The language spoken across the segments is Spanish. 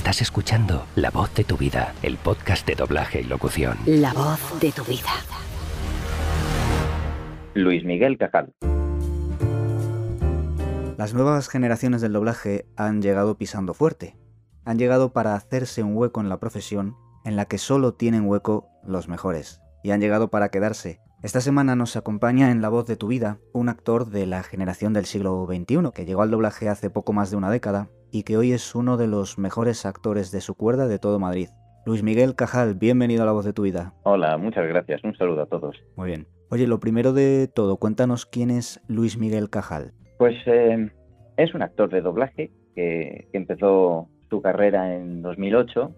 Estás escuchando La voz de tu vida, el podcast de doblaje y locución. La voz de tu vida. Luis Miguel Cajal. Las nuevas generaciones del doblaje han llegado pisando fuerte. Han llegado para hacerse un hueco en la profesión en la que solo tienen hueco los mejores. Y han llegado para quedarse. Esta semana nos acompaña en La voz de tu vida un actor de la generación del siglo XXI que llegó al doblaje hace poco más de una década y que hoy es uno de los mejores actores de su cuerda de todo Madrid. Luis Miguel Cajal, bienvenido a La voz de tu vida. Hola, muchas gracias. Un saludo a todos. Muy bien. Oye, lo primero de todo, cuéntanos quién es Luis Miguel Cajal. Pues eh, es un actor de doblaje que, que empezó su carrera en 2008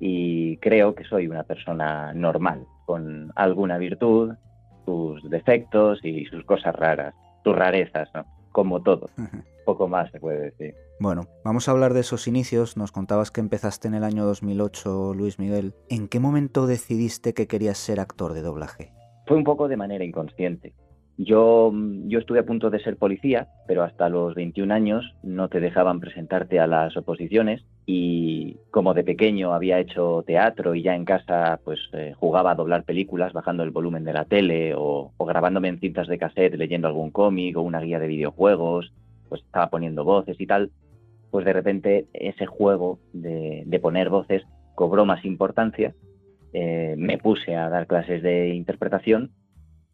y creo que soy una persona normal, con alguna virtud, sus defectos y sus cosas raras, sus rarezas, ¿no? Como todo. Poco más se puede decir. Bueno, vamos a hablar de esos inicios. Nos contabas que empezaste en el año 2008, Luis Miguel. ¿En qué momento decidiste que querías ser actor de doblaje? Fue un poco de manera inconsciente. Yo, yo estuve a punto de ser policía, pero hasta los 21 años no te dejaban presentarte a las oposiciones y como de pequeño había hecho teatro y ya en casa pues eh, jugaba a doblar películas bajando el volumen de la tele o, o grabándome en cintas de cassette leyendo algún cómic o una guía de videojuegos, pues estaba poniendo voces y tal, pues de repente ese juego de, de poner voces cobró más importancia, eh, me puse a dar clases de interpretación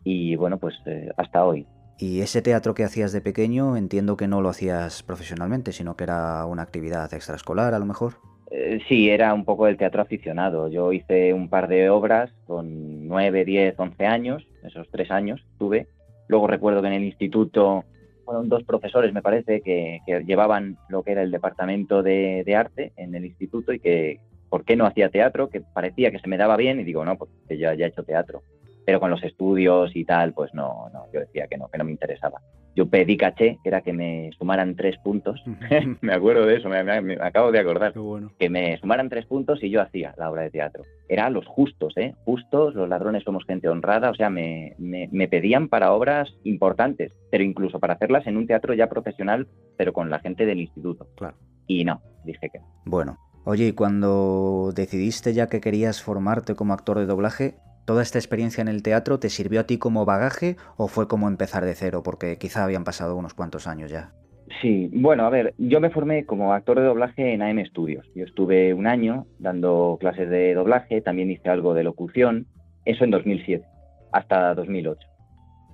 y bueno, pues eh, hasta hoy. Y ese teatro que hacías de pequeño, entiendo que no lo hacías profesionalmente, sino que era una actividad extraescolar a lo mejor. Eh, sí, era un poco el teatro aficionado. Yo hice un par de obras con 9, 10, 11 años, esos tres años tuve. Luego recuerdo que en el instituto fueron dos profesores, me parece, que, que llevaban lo que era el departamento de, de, arte en el instituto y que, ¿por qué no hacía teatro? Que parecía que se me daba bien y digo, no, porque ya, ya he hecho teatro pero con los estudios y tal, pues no, no, yo decía que no, que no me interesaba. Yo pedí caché, que era que me sumaran tres puntos. me acuerdo de eso, me, me, me acabo de acordar. Bueno. Que me sumaran tres puntos y yo hacía la obra de teatro. Era los justos, ¿eh? Justos, los ladrones somos gente honrada, o sea, me, me, me pedían para obras importantes, pero incluso para hacerlas en un teatro ya profesional, pero con la gente del instituto. Claro. Y no, dije que no. Bueno, oye, y cuando decidiste ya que querías formarte como actor de doblaje, ¿Toda esta experiencia en el teatro te sirvió a ti como bagaje o fue como empezar de cero? Porque quizá habían pasado unos cuantos años ya. Sí, bueno, a ver, yo me formé como actor de doblaje en AM Studios. Yo estuve un año dando clases de doblaje, también hice algo de locución, eso en 2007, hasta 2008,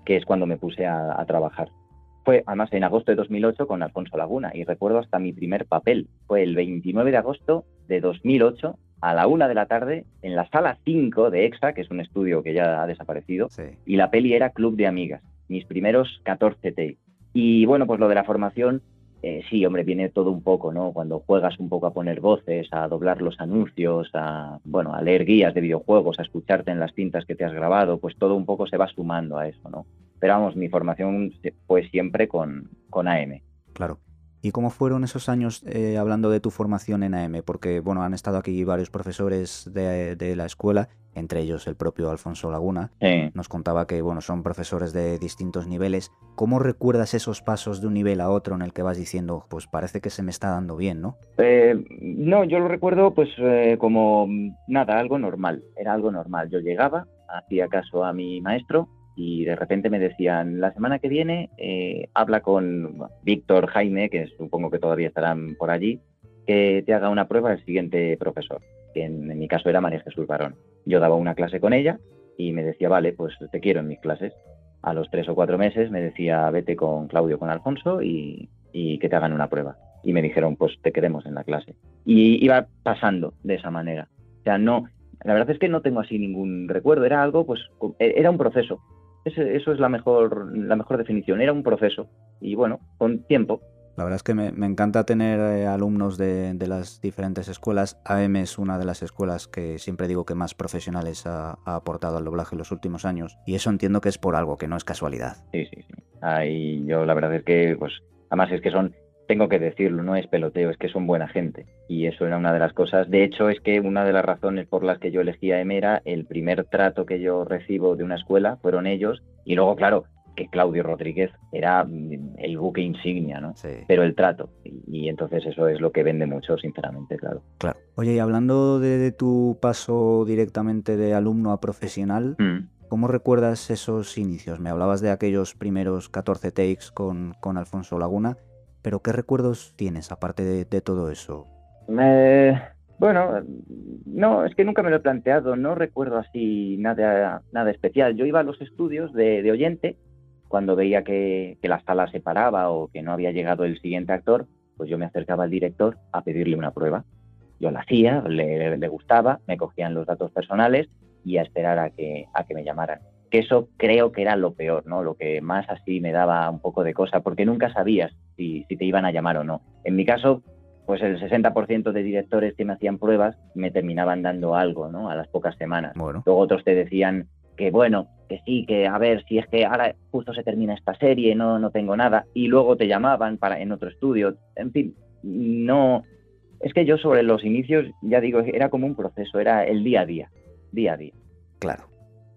que es cuando me puse a, a trabajar. Fue además en agosto de 2008 con Alfonso Laguna y recuerdo hasta mi primer papel. Fue el 29 de agosto de 2008 a la una de la tarde en la sala 5 de EXA, que es un estudio que ya ha desaparecido, Sí. y la peli era Club de Amigas, mis primeros 14 takes. Y bueno, pues lo de la formación, eh, sí, hombre, viene todo un poco, ¿no? Cuando juegas un poco a poner voces, a doblar los anuncios, a, bueno, a leer guías de videojuegos, a escucharte en las cintas que te has grabado, pues todo un poco se va sumando a eso, ¿no? Pero vamos, mi formación fue siempre con, con AM. Claro. ¿Y cómo fueron esos años eh, hablando de tu formación en AM? Porque, bueno, han estado aquí varios profesores de, de la escuela, entre ellos el propio Alfonso Laguna. Sí. Nos contaba que, bueno, son profesores de distintos niveles. ¿Cómo recuerdas esos pasos de un nivel a otro en el que vas diciendo, pues parece que se me está dando bien, ¿no? Eh, no, yo lo recuerdo pues eh, como nada, algo normal, era algo normal. Yo llegaba, hacía caso a mi maestro y de repente me decían, la semana que viene eh, habla con Víctor Jaime, que supongo que todavía estarán por allí, que te haga una prueba el siguiente profesor, que en, en mi caso era María Jesús Barón. Yo daba una clase con ella y me decía, vale, pues te quiero en mis clases. A los tres o cuatro meses me decía, vete con Claudio, con Alfonso y, y que te hagan una prueba. Y me dijeron, pues te queremos en la clase. Y iba pasando de esa manera. O sea, no, la verdad es que no tengo así ningún recuerdo, era algo, pues, era un proceso. Ese, eso es la mejor, la mejor definición, era un proceso. Y bueno, con tiempo. La verdad es que me, me encanta tener eh, alumnos de, de, las diferentes escuelas. AM es una de las escuelas que siempre digo que más profesionales ha, ha, aportado al doblaje en los últimos años. Y eso entiendo que es por algo, que no es casualidad. Sí, sí, sí. Ahí yo la verdad es que, pues, además es que son, tengo que decirlo, no es peloteo, es que son buena gente. Y eso era una de las cosas. De hecho, es que una de las razones por las que yo elegí a AM era el primer trato que yo recibo de una escuela, fueron ellos. Y luego, claro, que Claudio Rodríguez era mm, el buque insignia, ¿no? Sí. Pero el trato. Y, y entonces eso es lo que vende mucho, sinceramente, claro. Claro. Oye, y hablando de, de tu paso directamente de alumno a profesional, Mm. ¿cómo recuerdas esos inicios? Me hablabas de aquellos primeros 14 takes con, con Alfonso Laguna, pero ¿qué recuerdos tienes aparte de, de todo eso? Bueno, no, es que nunca me lo he planteado, no recuerdo así nada, nada especial. Yo iba a los estudios de, de oyente cuando veía que, que la sala se paraba o que no había llegado el siguiente actor, pues yo me acercaba al director a pedirle una prueba. Yo la hacía, le, le gustaba, me cogían los datos personales y a esperar a que, a que me llamaran. Que eso creo que era lo peor, ¿no? Lo que más así me daba un poco de cosa, porque nunca sabías si, si te iban a llamar o no. En mi caso, pues el 60% de directores que me hacían pruebas me terminaban dando algo, ¿no? A las pocas semanas. Bueno, Luego otros te decían que bueno, que sí, que a ver, si es que ahora justo se termina esta serie, no, no tengo nada, y luego te llamaban para en otro estudio. En fin, no. Es que yo sobre los inicios, ya digo, era como un proceso, era el día a día, día a día. claro.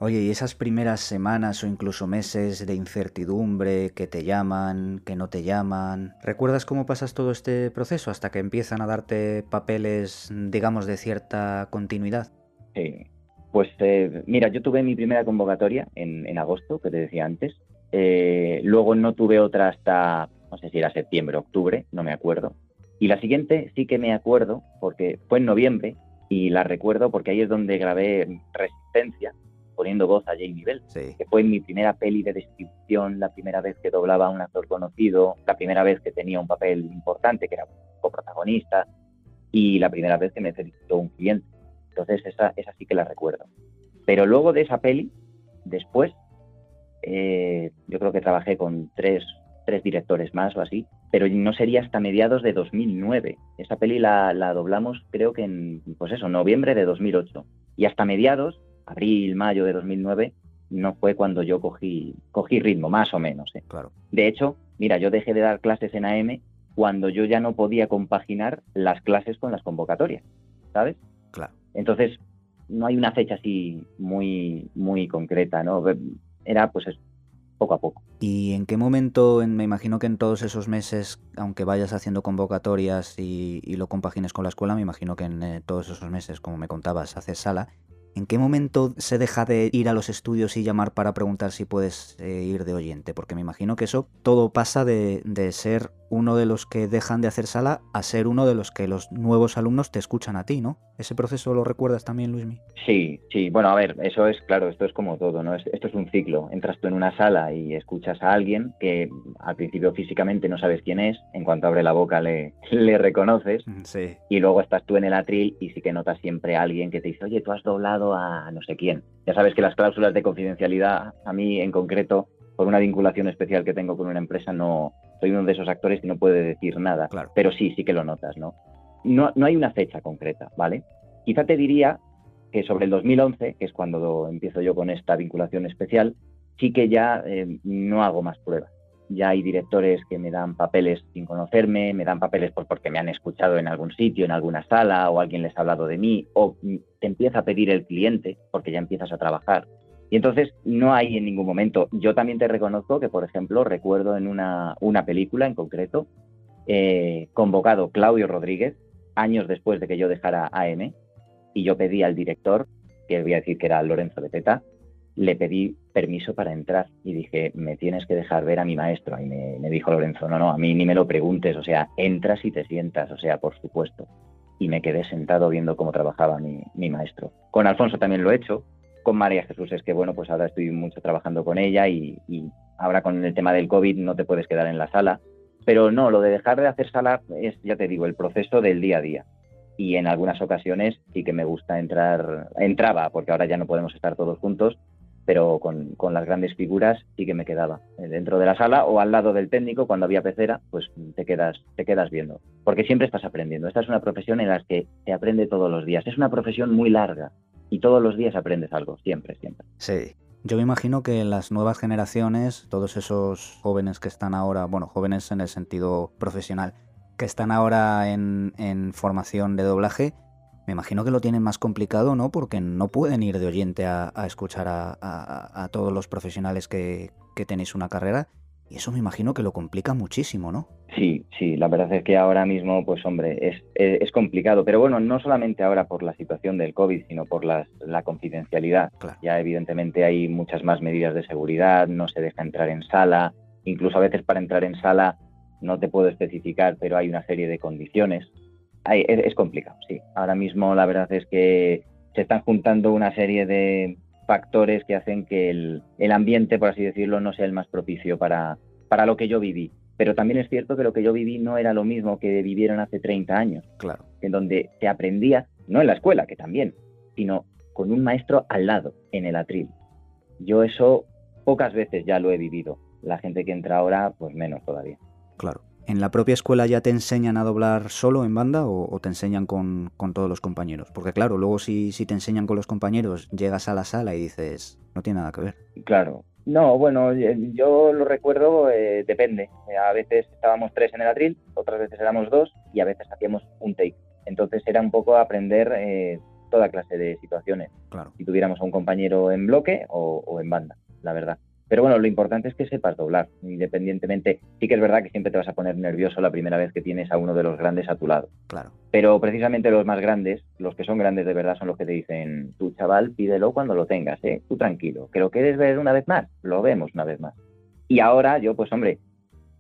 Oye, y esas primeras semanas o incluso meses de incertidumbre, que te llaman, que no te llaman, ¿recuerdas cómo pasas todo este proceso hasta que empiezan a darte papeles, digamos, de cierta continuidad? Sí. Pues eh, mira, yo tuve mi primera convocatoria en, en agosto, que te decía antes. Eh, luego no tuve otra hasta, no sé si era septiembre, octubre, no me acuerdo. Y la siguiente sí que me acuerdo, porque fue en noviembre, y la recuerdo porque ahí es donde grabé Resistencia, poniendo voz a Jamie Bell, Sí. que fue mi primera peli de distribución, la primera vez que doblaba a un actor conocido, la primera vez que tenía un papel importante, que era coprotagonista, y la primera vez que me felicitó un cliente. Entonces, esa, esa sí que la recuerdo. Pero luego de esa peli, después, eh, yo creo que trabajé con tres, tres directores más o así, pero no sería hasta mediados de 2009. Esa peli la, la doblamos creo que en, pues eso, noviembre de 2008. Y hasta mediados, abril, mayo de 2009, no fue cuando yo cogí, cogí ritmo, más o menos. ¿eh? Claro. De hecho, mira, yo dejé de dar clases en AM cuando yo ya no podía compaginar las clases con las convocatorias, ¿sabes? Claro. Entonces, no hay una fecha así muy, muy concreta, ¿no? Era pues es poco a poco. ¿Y en qué momento, en- me imagino que en todos esos meses, aunque vayas haciendo convocatorias y, y lo compagines con la escuela, me imagino que en eh, todos esos meses, como me contabas, haces sala, ¿en qué momento se deja de ir a los estudios y llamar para preguntar si puedes eh, ir de oyente? Porque me imagino que eso todo pasa de, de ser uno de los que dejan de hacer sala a ser uno de los que los nuevos alumnos te escuchan a ti, ¿no? ¿Ese proceso lo recuerdas también, Luismi? Sí, sí, bueno, a ver, eso es claro, esto es como todo, ¿no? Es- Esto es un ciclo. Entras tú en una sala y escuchas a alguien que al principio físicamente no sabes quién es, en cuanto abre la boca le, le reconoces, Sí. y luego estás tú en el atril y sí que notas siempre a alguien que te dice, oye, tú has doblado a no sé quién. Ya sabes que las cláusulas de confidencialidad, a mí en concreto, por una vinculación especial que tengo con una empresa, no soy uno de esos actores que no puede decir nada. Claro. Pero sí, sí que lo notas, ¿no? No, no hay una fecha concreta, ¿vale? Quizá te diría que sobre el 2011, que es cuando empiezo yo con esta vinculación especial, sí que ya eh, no hago más pruebas. Ya hay directores que me dan papeles sin conocerme, me dan papeles por, porque me han escuchado en algún sitio, en alguna sala, o alguien les ha hablado de mí, o mm, te empieza a pedir el cliente porque ya empiezas a trabajar. Y entonces no hay en ningún momento. Yo también te reconozco que, por ejemplo, recuerdo en una, una película en concreto, eh, convocado Claudio Rodríguez, años después de que yo dejara AM, y yo pedí al director, que voy a decir que era Lorenzo Beteta, le pedí permiso para entrar y dije, me tienes que dejar ver a mi maestro. Y me, me dijo Lorenzo, no, no, a mí ni me lo preguntes, o sea, entras y te sientas, o sea, por supuesto. Y me quedé sentado viendo cómo trabajaba mi, mi maestro. Con Alfonso también lo he hecho, con María Jesús es que, bueno, pues ahora estoy mucho trabajando con ella y, ahora con el tema del COVID no te puedes quedar en la sala. Pero no, lo de dejar de hacer sala es, ya te digo, el proceso del día a día y en algunas ocasiones sí que me gusta entrar, entraba, porque ahora ya no podemos estar todos juntos, pero con, con, las grandes figuras sí que me quedaba dentro de la sala o al lado del técnico cuando había pecera, pues te quedas, te quedas viendo, porque siempre estás aprendiendo. Esta es una profesión en la que se aprende todos los días. Es una profesión muy larga y todos los días aprendes algo, siempre, siempre. Sí. Yo me imagino que las nuevas generaciones, todos esos jóvenes que están ahora, bueno, jóvenes en el sentido profesional, que están ahora en, en formación de doblaje, me imagino que lo tienen más complicado, ¿no? Porque no pueden ir de oyente a, escuchar a, todos los profesionales que, que tenéis una carrera y eso me imagino que lo complica muchísimo, ¿no? Sí, sí, la verdad es que ahora mismo, pues hombre, es, es, complicado. Pero bueno, no solamente ahora por la situación del COVID, sino por la confidencialidad. Ya evidentemente hay muchas más medidas de seguridad, no se deja entrar en sala, incluso a veces para entrar en sala no te puedo especificar, pero hay una serie de condiciones. es, complicado, sí. Ahora mismo la verdad es que se están juntando una serie de factores que hacen que el, el ambiente, por así decirlo, no sea el más propicio para, para lo que yo viví. Pero también es cierto que lo que yo viví no era lo mismo que vivieron hace 30 años. Claro. En donde se aprendía, no en la escuela, que también, sino con un maestro al lado, en el atril. Yo eso pocas veces ya lo he vivido. La gente que entra ahora, pues menos todavía. Claro. ¿En la propia escuela ya te enseñan a doblar solo en banda o, te enseñan con, todos los compañeros? Porque claro, luego si, si te enseñan con los compañeros, llegas a la sala y dices, no tiene nada que ver. Claro. No, bueno, yo lo recuerdo, eh, depende. A veces estábamos tres en el atril, otras veces éramos dos y a veces hacíamos un take. Entonces era un poco aprender eh, toda clase de situaciones. Claro. Si tuviéramos a un compañero en bloque o en banda, la verdad. Pero bueno, lo importante es que sepas doblar, independientemente. Sí que es verdad que siempre te vas a poner nervioso la primera vez que tienes a uno de los grandes a tu lado. Claro. Pero precisamente los más grandes, los que son grandes de verdad, son los que te dicen, tú chaval, pídelo cuando lo tengas, ¿eh? Tú tranquilo. ¿Que lo quieres ver una vez más? Lo vemos una vez más. Y ahora yo, pues hombre,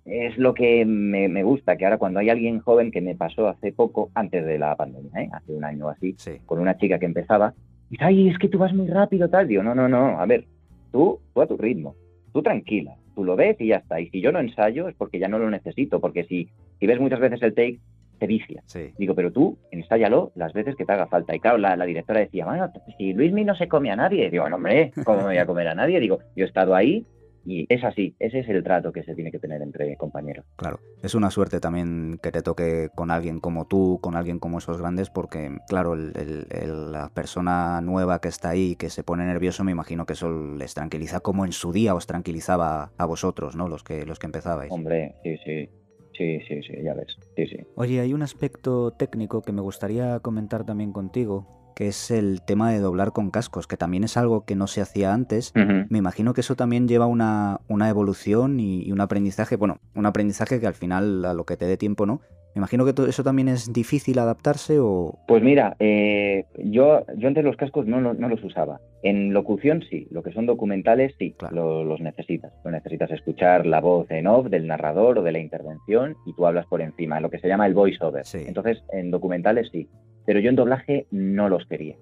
es lo que me, gusta, que ahora cuando hay alguien joven que me pasó hace poco, antes de la pandemia, ¿eh? hace un año o así, con una chica que empezaba, y dice, ay, es que tú vas muy rápido, tal. Digo, no, no, no, a ver, tú, tú a tu ritmo tú tranquila, tú lo ves y ya está. Y si yo no ensayo es porque ya no lo necesito, porque si, si ves muchas veces el take, te vicia. Digo, pero tú ensáyalo las veces que te haga falta. Y claro, la, directora decía, bueno, si Luismi no se come a nadie, digo, no, hombre, ¿cómo me voy a comer a nadie? Digo, yo he estado ahí, y es así, ese es el trato que se tiene que tener entre compañeros. Claro, es una suerte también que te toque con alguien como tú, con alguien como esos grandes, porque claro, la persona nueva que está ahí, que se pone nervioso, me imagino que eso les tranquiliza como en su día os tranquilizaba a vosotros, ¿no? Los que, los que empezabais. Hombre, sí, sí. Sí, sí, sí, ya ves. Sí, sí. Oye, hay un aspecto técnico que me gustaría comentar también contigo, que es el tema de doblar con cascos, que también es algo que no se hacía antes. Me imagino que eso también lleva una, una evolución y, un aprendizaje, bueno, un aprendizaje que al final a lo que te dé tiempo, ¿no? Me imagino que todo eso también es difícil adaptarse o... Pues mira, eh, yo, yo antes los cascos no, no, los usaba. En locución sí, lo que son documentales sí, los necesitas. Lo necesitas escuchar la voz en off del narrador o de la intervención y tú hablas por encima, lo que se llama el voiceover. Entonces, en documentales sí. Pero yo en doblaje no los quería.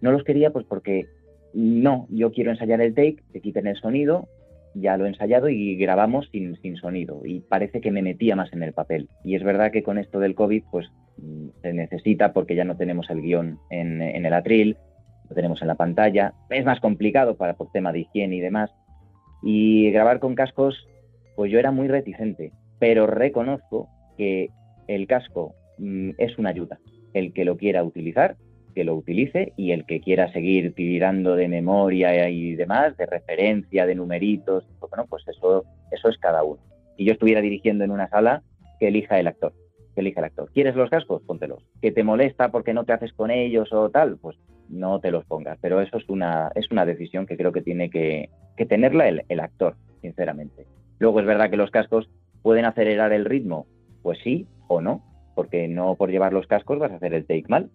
No los quería pues porque no, yo quiero ensayar el take, que quiten el sonido, ya lo he ensayado y grabamos sin, sin sonido y parece que me metía más en el papel. Y es verdad que con esto del COVID pues mm, se necesita porque ya no tenemos el guion en, en el atril, lo tenemos en la pantalla, es más complicado para por tema de higiene y demás. Y grabar con cascos pues yo era muy reticente, pero reconozco que el casco mm, es una ayuda el que lo quiera utilizar, que lo utilice y el que quiera seguir tirando de memoria y demás, de referencia, de numeritos, bueno, pues eso, eso es cada uno. Si yo estuviera dirigiendo en una sala, que elija el actor, que elija el actor. ¿Quieres los cascos? Póntelos. ¿Que te molesta porque no te haces con ellos o tal? Pues no te los pongas. Pero eso es una, es una decisión que creo que tiene que, que tenerla el, el actor, sinceramente. Luego es verdad que los cascos pueden acelerar el ritmo, pues sí o no, porque no por llevar los cascos vas a hacer el take mal.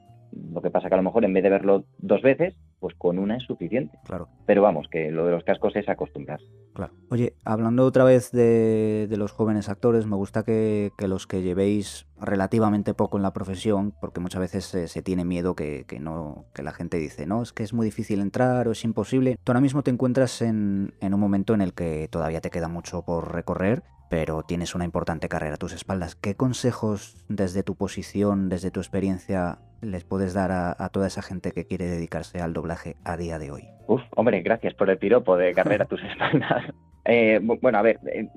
Lo que pasa que a lo mejor en vez de verlo dos veces, pues con una es suficiente. Claro. Pero vamos, que lo de los cascos es acostumbrarse. Claro. Oye, hablando otra vez de, los jóvenes actores, me gusta que, los que llevéis relativamente poco en la profesión, porque muchas veces se, tiene miedo que, no, que la gente dice, no, es que es muy difícil entrar o es imposible. Tú ahora mismo te encuentras en, en un momento en el que todavía te queda mucho por recorrer pero tienes una importante carrera a tus espaldas. ¿Qué consejos desde tu posición, desde tu experiencia, les puedes dar a, toda esa gente que quiere dedicarse al doblaje a día de hoy? Uf, hombre, gracias por el piropo de carrera a tus espaldas. Eh, bueno, a ver, eh,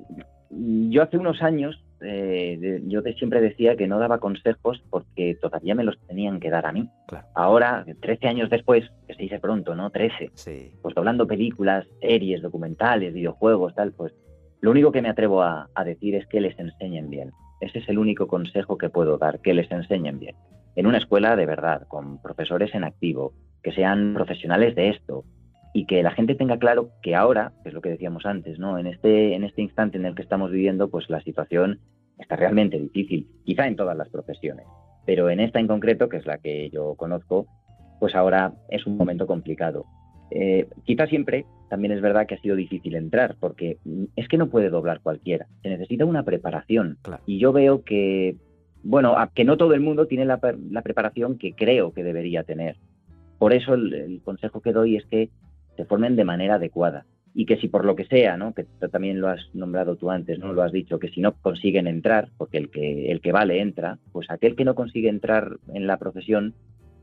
yo hace unos años, eh, yo siempre decía que no daba consejos porque todavía me los tenían que dar a mí. Ahora, 13 años después, que se dice pronto, ¿no? 13. Sí. Pues doblando películas, series, documentales, videojuegos, tal, pues lo único que me atrevo a, decir es que les enseñen bien, Ese es el único consejo que puedo dar, que les enseñen bien. En una escuela de verdad, con profesores en activo, que sean profesionales de esto y que la gente tenga claro que ahora, que es lo que decíamos antes, ¿no? En este, en este instante en el que estamos viviendo, pues la situación está realmente difícil, quizá en todas las profesiones, pero en esta en concreto, que es la que yo conozco, pues ahora es un momento complicado. Eh, quizá siempre también es verdad que ha sido difícil entrar, porque es que no puede doblar cualquiera, se necesita una preparación. Y yo veo que, bueno, que no todo el mundo tiene la, preparación que creo que debería tener. Por eso el, consejo que doy es que se formen de manera adecuada y que si por lo que sea, ¿no? que también lo has nombrado tú antes, no lo has dicho, que si no consiguen entrar, porque el que el que vale entra, pues aquel que no consigue entrar en la profesión,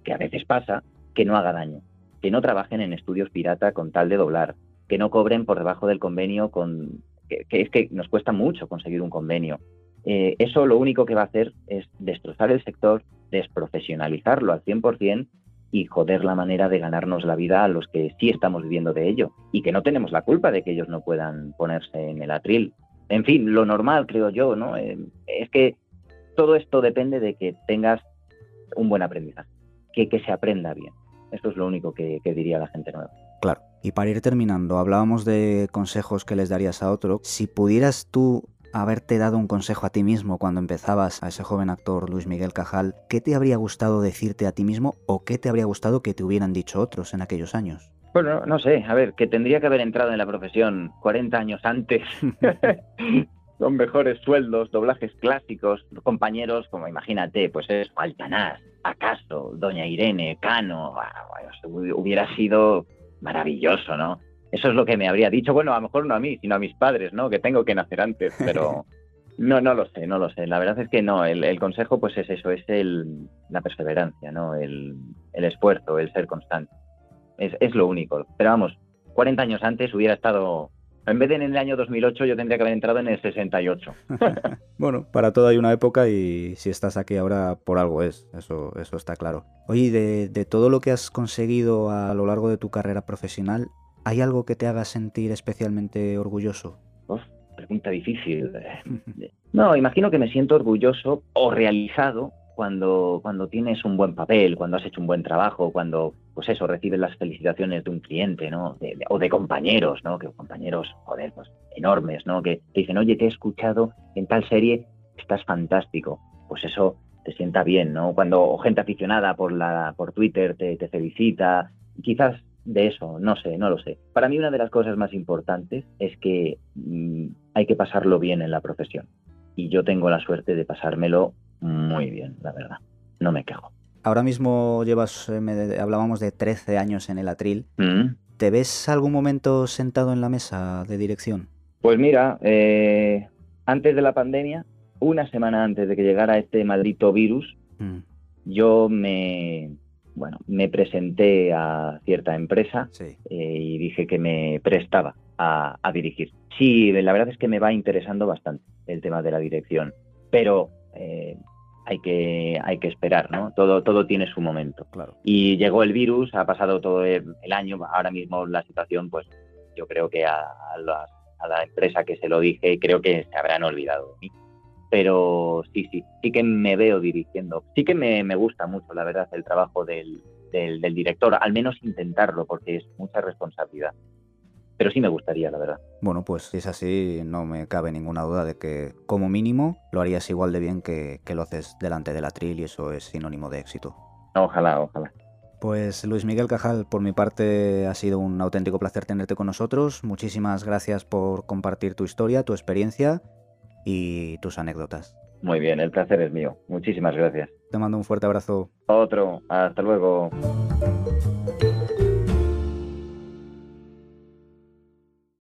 que a veces pasa, que no haga daño, que no trabajen en estudios pirata con tal de doblar, que no cobren por debajo del convenio con que, es que nos cuesta mucho conseguir un convenio. Eh, eso lo único que va a hacer es destrozar el sector, desprofesionalizarlo al 100% y joder la manera de ganarnos la vida a los que sí estamos viviendo de ello y que no tenemos la culpa de que ellos no puedan ponerse en el atril. En fin, lo normal, creo yo, ¿no? Eh, es que todo esto depende de que tengas un buen aprendizaje, que, que se aprenda bien. Eso es lo único que, que diría la gente nueva. Claro. Y para ir terminando, hablábamos de consejos que les darías a otro. Si pudieras tú haberte dado un consejo a ti mismo cuando empezabas a ese joven actor Luis Miguel Cajal, ¿qué te habría gustado decirte a ti mismo o qué te habría gustado que te hubieran dicho otros en aquellos años? Bueno, no sé, a ver, que tendría que haber entrado en la profesión 40 años antes, con mejores sueldos, doblajes clásicos, compañeros como imagínate, pues es Altanás, acaso, Doña Irene, Cano, ah, hubiera sido maravilloso, ¿no? Eso es lo que me habría dicho. Bueno, a lo mejor no a mí, sino a mis padres, ¿no? Que tengo que nacer antes, pero no, no lo sé, no lo sé. La verdad es que no. El, consejo, pues es eso, es el, la perseverancia, ¿no? El, esfuerzo, el ser constante. Es, es lo único. Pero vamos, 40 años antes hubiera estado en vez de en el año 2008, yo tendría que haber entrado en el 68. bueno, para todo hay una época y si estás aquí ahora, por algo es. Eso, eso está claro. Oye, de, de todo lo que has conseguido a lo largo de tu carrera profesional, ¿Hay algo que te haga sentir especialmente orgulloso? pregunta difícil. No, imagino que me siento orgulloso o realizado cuando, cuando tienes un buen papel, cuando has hecho un buen trabajo, cuando, pues eso, recibes las felicitaciones de un cliente, ¿no? o de compañeros, ¿no? Que compañeros, joder, pues enormes, ¿no? Que te dicen, oye, te he escuchado en tal serie, estás fantástico. Pues eso te sienta bien, ¿no? Cuando gente aficionada por, la, por Twitter te, te felicita, quizás de eso, no sé, no lo sé. Para mí una de las cosas más importantes es que mm, hay que pasarlo bien en la profesión. Y yo tengo la suerte de pasármelo muy bien, la verdad. No me quejo. Ahora mismo llevas, eh, hablábamos de 13 años en el atril. Mm. ¿Te ves algún momento sentado en la mesa de dirección? Pues mira, eh, antes de la pandemia, una semana antes de que llegara este maldito virus, mm. yo me, bueno, me presenté a cierta empresa eh, y dije que me prestaba a, dirigir. Sí, la verdad es que me va interesando bastante el tema de la dirección, pero eh, hay que hay que esperar, ¿no? Todo todo tiene su momento. Claro. Y llegó el virus, ha pasado todo el, año, ahora mismo la situación, pues yo creo que a, a, a la empresa que se lo dije creo que se habrán olvidado de mí pero sí, sí, sí que me veo dirigiendo. Sí que me, gusta mucho, la verdad, el trabajo del, director, al menos intentarlo, porque es mucha responsabilidad. Pero sí me gustaría, la verdad. Bueno, pues si es así, no me cabe ninguna duda de que, como mínimo, lo harías igual de bien que, que lo haces delante del atril y eso es sinónimo de éxito. Ojalá, ojalá. Pues Luis Miguel Cajal, por mi parte ha sido un auténtico placer tenerte con nosotros. Muchísimas gracias por compartir tu historia, tu experiencia y tus anécdotas. Muy bien, el placer es mío. Muchísimas gracias. Te mando un fuerte abrazo. Otro. Hasta luego.